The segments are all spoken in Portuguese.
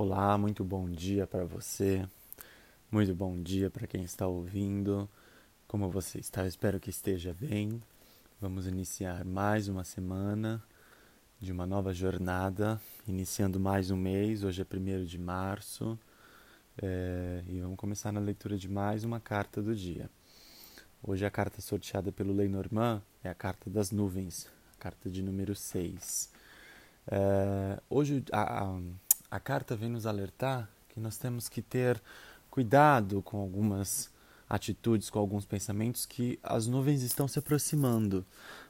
Olá, muito bom dia para você. Muito bom dia para quem está ouvindo. Como você está? Eu espero que esteja bem. Vamos iniciar mais uma semana de uma nova jornada, iniciando mais um mês. Hoje é 1 de março é, e vamos começar na leitura de mais uma carta do dia. Hoje a carta sorteada pelo Lenormand é a carta das nuvens, a carta de número 6. É, hoje a, a a carta vem nos alertar que nós temos que ter cuidado com algumas atitudes, com alguns pensamentos que as nuvens estão se aproximando.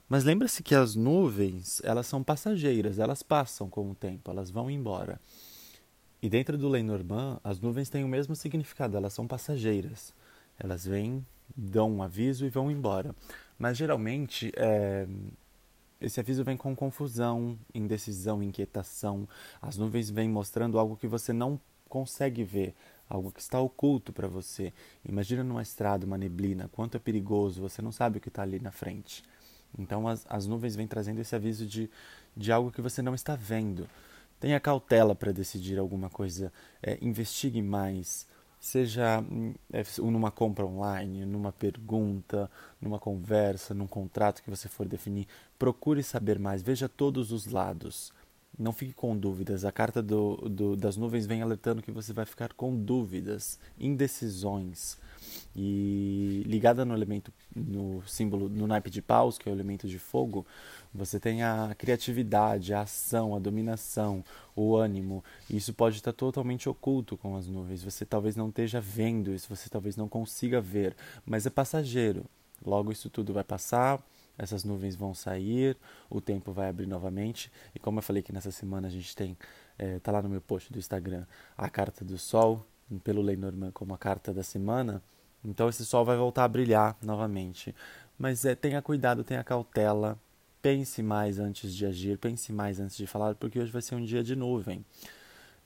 Mas lembra-se que as nuvens, elas são passageiras, elas passam com o tempo, elas vão embora. E dentro do Lenormand, as nuvens têm o mesmo significado, elas são passageiras. Elas vêm, dão um aviso e vão embora. Mas geralmente, é, esse aviso vem com confusão, indecisão, inquietação. As nuvens vêm mostrando algo que você não consegue ver, algo que está oculto para você. Imagina numa estrada, uma neblina, quanto é perigoso, você não sabe o que está ali na frente. Então as, as nuvens vêm trazendo esse aviso de, de algo que você não está vendo. Tenha cautela para decidir alguma coisa, é, investigue mais, seja hum, é, numa compra online, numa pergunta, numa conversa, num contrato que você for definir, procure saber mais, veja todos os lados. Não fique com dúvidas. A carta do, do, das nuvens vem alertando que você vai ficar com dúvidas, indecisões. E ligada no elemento, no símbolo, no naipe de paus, que é o elemento de fogo, você tem a criatividade, a ação, a dominação, o ânimo. E isso pode estar totalmente oculto com as nuvens. Você talvez não esteja vendo isso, você talvez não consiga ver, mas é passageiro. Logo isso tudo vai passar, essas nuvens vão sair, o tempo vai abrir novamente. E como eu falei que nessa semana a gente tem, é, tá lá no meu post do Instagram, a carta do sol, pelo Lenormand como a carta da semana. Então esse sol vai voltar a brilhar novamente. Mas é, tenha cuidado, tenha cautela, pense mais antes de agir, pense mais antes de falar, porque hoje vai ser um dia de nuvem.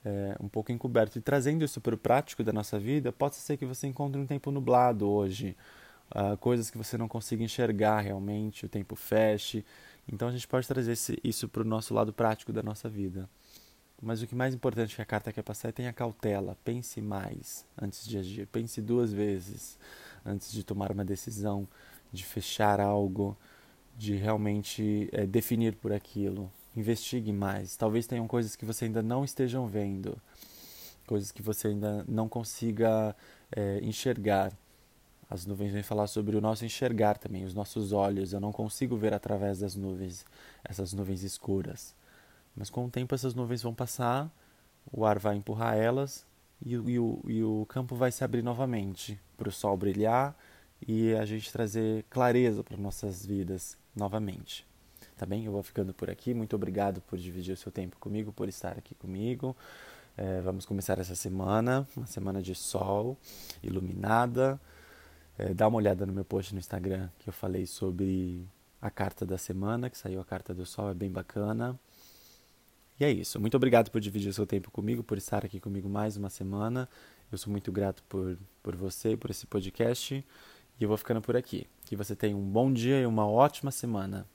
É, um pouco encoberto. E trazendo isso para o prático da nossa vida, pode ser que você encontre um tempo nublado hoje, uh, coisas que você não consiga enxergar realmente, o tempo feche. Então a gente pode trazer esse, isso para o nosso lado prático da nossa vida. Mas o que mais importante que a carta quer passar é tenha cautela, pense mais antes de agir, pense duas vezes antes de tomar uma decisão, de fechar algo, de realmente é, definir por aquilo. Investigue mais. Talvez tenham coisas que você ainda não estejam vendo, coisas que você ainda não consiga é, enxergar. As nuvens vêm falar sobre o nosso enxergar também, os nossos olhos. Eu não consigo ver através das nuvens, essas nuvens escuras. Mas com o tempo essas nuvens vão passar, o ar vai empurrar elas e, e, o, e o campo vai se abrir novamente para o sol brilhar e a gente trazer clareza para nossas vidas novamente. Tá bem? Eu vou ficando por aqui. Muito obrigado por dividir o seu tempo comigo, por estar aqui comigo. É, vamos começar essa semana, uma semana de sol, iluminada. É, dá uma olhada no meu post no Instagram que eu falei sobre a carta da semana, que saiu a carta do sol, é bem bacana. E é isso. Muito obrigado por dividir seu tempo comigo, por estar aqui comigo mais uma semana. Eu sou muito grato por, por você, por esse podcast. E eu vou ficando por aqui. Que você tenha um bom dia e uma ótima semana.